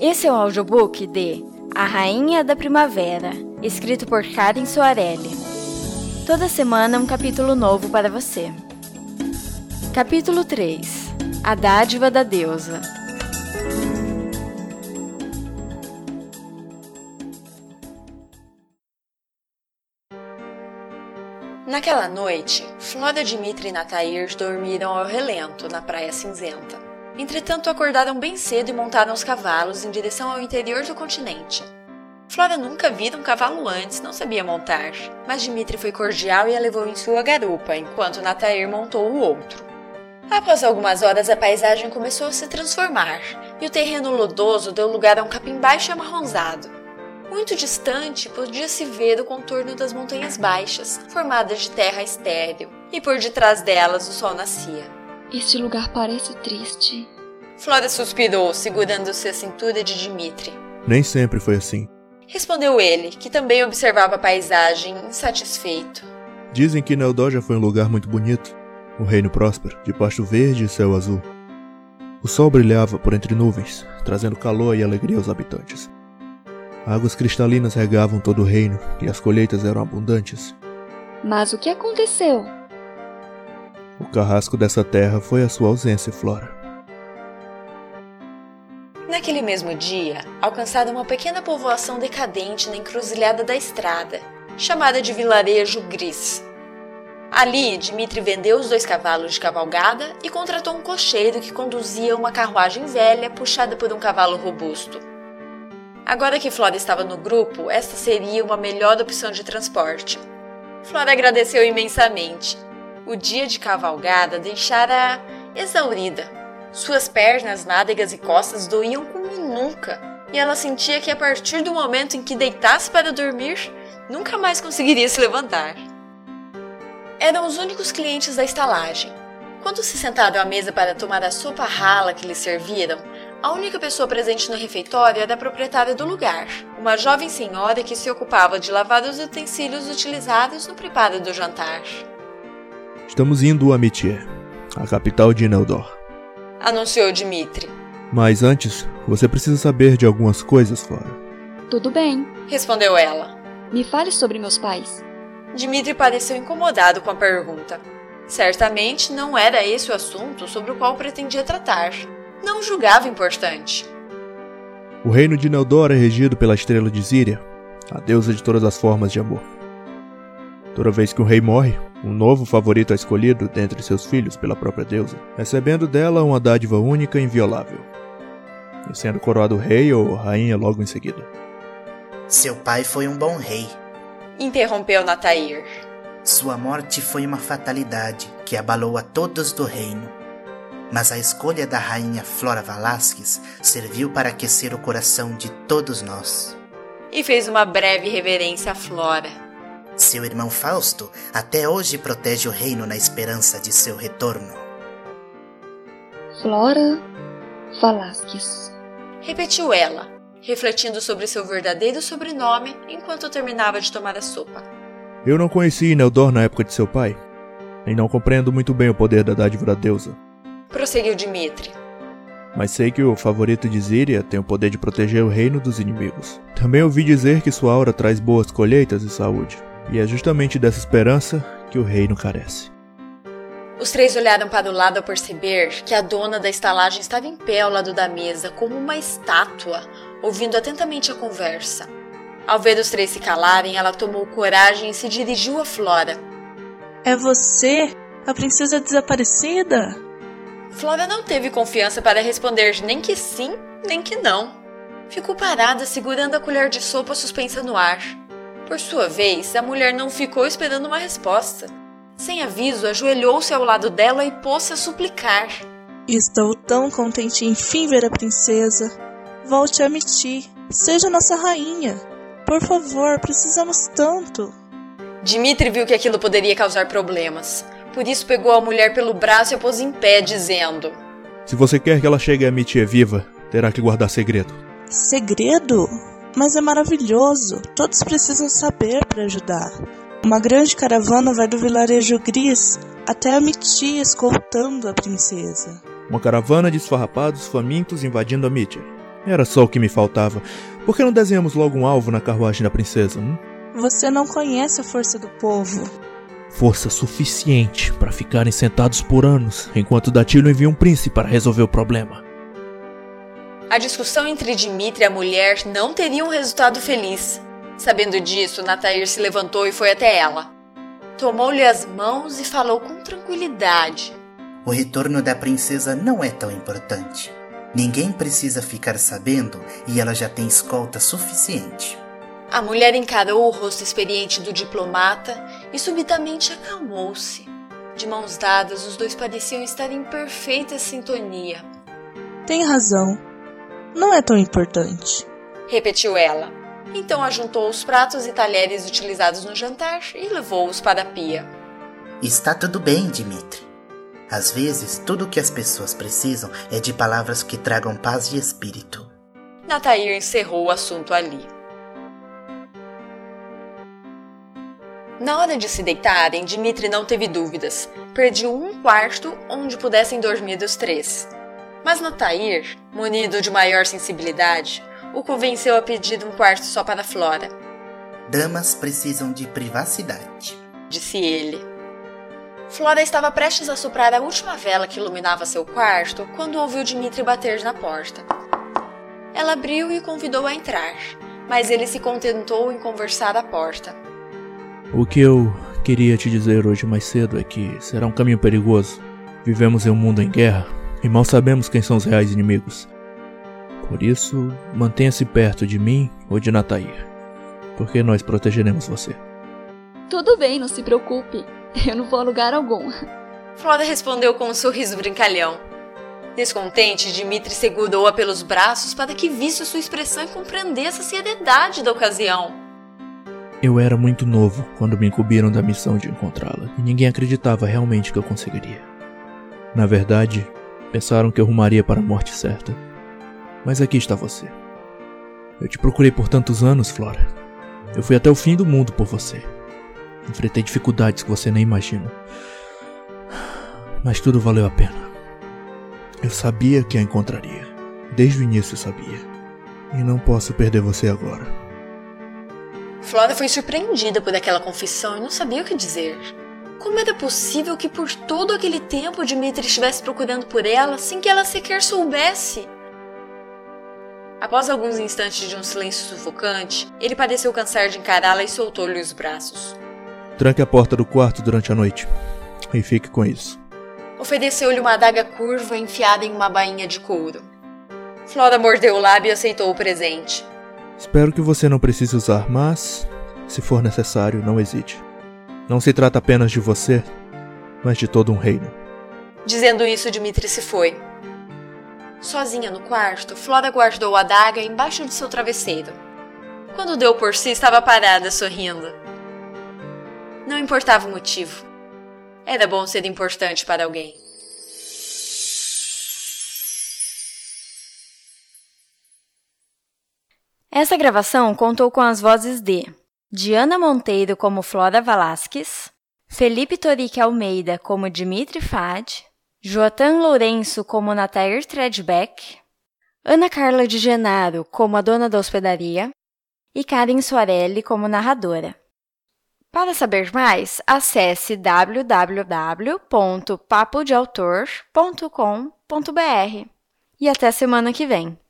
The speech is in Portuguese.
Esse é o audiobook de A Rainha da Primavera, escrito por Karen Soarelli. Toda semana um capítulo novo para você. Capítulo 3 A Dádiva da Deusa Naquela noite, Flora, Dimitri e Natair dormiram ao relento na Praia Cinzenta. Entretanto, acordaram bem cedo e montaram os cavalos em direção ao interior do continente. Flora nunca vira um cavalo antes, não sabia montar, mas Dimitri foi cordial e a levou em sua garupa, enquanto Natair montou o outro. Após algumas horas, a paisagem começou a se transformar, e o terreno lodoso deu lugar a um capim baixo e amarronzado. Muito distante, podia-se ver o contorno das montanhas baixas, formadas de terra estéril, e por detrás delas o sol nascia. Este lugar parece triste. Flora suspirou, segurando-se a cintura de Dimitri. Nem sempre foi assim. Respondeu ele, que também observava a paisagem, insatisfeito. Dizem que Neldor foi um lugar muito bonito. Um reino próspero, de pasto verde e céu azul. O sol brilhava por entre nuvens, trazendo calor e alegria aos habitantes. Águas cristalinas regavam todo o reino e as colheitas eram abundantes. Mas o que aconteceu? O carrasco dessa terra foi a sua ausência, Flora. Naquele mesmo dia, alcançaram uma pequena povoação decadente na encruzilhada da estrada, chamada de Vilarejo Gris. Ali, Dimitri vendeu os dois cavalos de cavalgada e contratou um cocheiro que conduzia uma carruagem velha puxada por um cavalo robusto. Agora que Flora estava no grupo, esta seria uma melhor opção de transporte. Flora agradeceu imensamente. O dia de cavalgada deixara exaurida. Suas pernas, nádegas e costas doíam como nunca, e ela sentia que a partir do momento em que deitasse para dormir, nunca mais conseguiria se levantar. Eram os únicos clientes da estalagem. Quando se sentaram à mesa para tomar a sopa rala que lhes serviram, a única pessoa presente no refeitório era a proprietária do lugar, uma jovem senhora que se ocupava de lavar os utensílios utilizados no preparo do jantar. Estamos indo a Mitier, a capital de Neldor. Anunciou Dimitri. Mas antes, você precisa saber de algumas coisas, Flora. Tudo bem, respondeu ela. Me fale sobre meus pais. Dimitri pareceu incomodado com a pergunta. Certamente não era esse o assunto sobre o qual pretendia tratar não julgava importante. O reino de Neldor é regido pela estrela de Zíria, a deusa de todas as formas de amor. Toda vez que um rei morre, um novo favorito é escolhido dentre seus filhos pela própria deusa, recebendo dela uma dádiva única e inviolável, e sendo coroado rei ou rainha logo em seguida. Seu pai foi um bom rei, interrompeu Natair. Sua morte foi uma fatalidade que abalou a todos do reino mas a escolha da rainha Flora Velasquez serviu para aquecer o coração de todos nós. E fez uma breve reverência a Flora. Seu irmão Fausto até hoje protege o reino na esperança de seu retorno. Flora Velasquez. Repetiu ela, refletindo sobre seu verdadeiro sobrenome enquanto terminava de tomar a sopa. Eu não conheci Neldor na época de seu pai, e não compreendo muito bem o poder da dádiva da deusa prosseguiu Dimitri. Mas sei que o favorito de Zíria tem o poder de proteger o reino dos inimigos. Também ouvi dizer que sua aura traz boas colheitas e saúde, e é justamente dessa esperança que o reino carece. Os três olharam para o lado ao perceber que a dona da estalagem estava em pé ao lado da mesa, como uma estátua, ouvindo atentamente a conversa. Ao ver os três se calarem, ela tomou coragem e se dirigiu a Flora. É você, a princesa desaparecida? Flora não teve confiança para responder nem que sim, nem que não. Ficou parada segurando a colher de sopa suspensa no ar. Por sua vez, a mulher não ficou esperando uma resposta. Sem aviso, ajoelhou-se ao lado dela e pôs-se a suplicar. Estou tão contente em enfim ver a princesa. Volte a Miti. Seja nossa rainha. Por favor, precisamos tanto. Dimitri viu que aquilo poderia causar problemas. Por isso pegou a mulher pelo braço e a pôs em pé, dizendo: Se você quer que ela chegue a Mitia viva, terá que guardar segredo. Segredo? Mas é maravilhoso. Todos precisam saber para ajudar. Uma grande caravana vai do vilarejo Gris até a Mitia escoltando a princesa. Uma caravana de esfarrapados famintos invadindo a Mitia. Era só o que me faltava. Por que não desenhamos logo um alvo na carruagem da princesa? Hum? Você não conhece a força do povo. Força suficiente para ficarem sentados por anos, enquanto Datilo envia um príncipe para resolver o problema. A discussão entre Dimitri e a mulher não teria um resultado feliz. Sabendo disso, Natair se levantou e foi até ela. Tomou-lhe as mãos e falou com tranquilidade. O retorno da princesa não é tão importante. Ninguém precisa ficar sabendo e ela já tem escolta suficiente. A mulher encarou o rosto experiente do diplomata e subitamente acalmou-se. De mãos dadas, os dois pareciam estar em perfeita sintonia. Tem razão. Não é tão importante. Repetiu ela. Então ajuntou os pratos e talheres utilizados no jantar e levou-os para a pia. Está tudo bem, Dimitri. Às vezes, tudo o que as pessoas precisam é de palavras que tragam paz de espírito. Natair encerrou o assunto ali. Na hora de se deitarem, Dimitri não teve dúvidas. Perdiu um quarto onde pudessem dormir os três. Mas Natair, munido de maior sensibilidade, o convenceu a pedir um quarto só para Flora. Damas precisam de privacidade, disse ele. Flora estava prestes a soprar a última vela que iluminava seu quarto quando ouviu Dimitri bater na porta. Ela abriu e convidou a entrar, mas ele se contentou em conversar à porta. O que eu queria te dizer hoje mais cedo é que será um caminho perigoso. Vivemos em um mundo em guerra e mal sabemos quem são os reais inimigos. Por isso, mantenha-se perto de mim ou de Natair, porque nós protegeremos você. Tudo bem, não se preocupe. Eu não vou a lugar algum. Flora respondeu com um sorriso brincalhão. Descontente, Dimitri segurou-a pelos braços para que visse sua expressão e compreendesse a seriedade da ocasião. Eu era muito novo quando me incumbiram da missão de encontrá-la, e ninguém acreditava realmente que eu conseguiria. Na verdade, pensaram que eu rumaria para a morte certa. Mas aqui está você. Eu te procurei por tantos anos, Flora. Eu fui até o fim do mundo por você. Enfrentei dificuldades que você nem imagina. Mas tudo valeu a pena. Eu sabia que a encontraria. Desde o início eu sabia. E não posso perder você agora. Flora foi surpreendida por aquela confissão e não sabia o que dizer. Como era possível que por todo aquele tempo Dimitri estivesse procurando por ela sem que ela sequer soubesse? Após alguns instantes de um silêncio sufocante, ele pareceu cansar de encará-la e soltou-lhe os braços. Tranque a porta do quarto durante a noite. E fique com isso. Ofereceu-lhe uma adaga curva enfiada em uma bainha de couro. Flora mordeu o lábio e aceitou o presente. Espero que você não precise usar, mas, se for necessário, não hesite. Não se trata apenas de você, mas de todo um reino. Dizendo isso, Dimitri se foi. Sozinha no quarto, Flora guardou a adaga embaixo de seu travesseiro. Quando deu por si, estava parada, sorrindo. Não importava o motivo. Era bom ser importante para alguém. Essa gravação contou com as vozes de Diana Monteiro como Flora Valasquez, Felipe Torique Almeida como Dimitri Fad, Joatan Lourenço como Natair Tredbeck, Ana Carla de Genaro como a dona da hospedaria e Karen Soarelli como narradora. Para saber mais, acesse www.papodeautor.com.br e até semana que vem.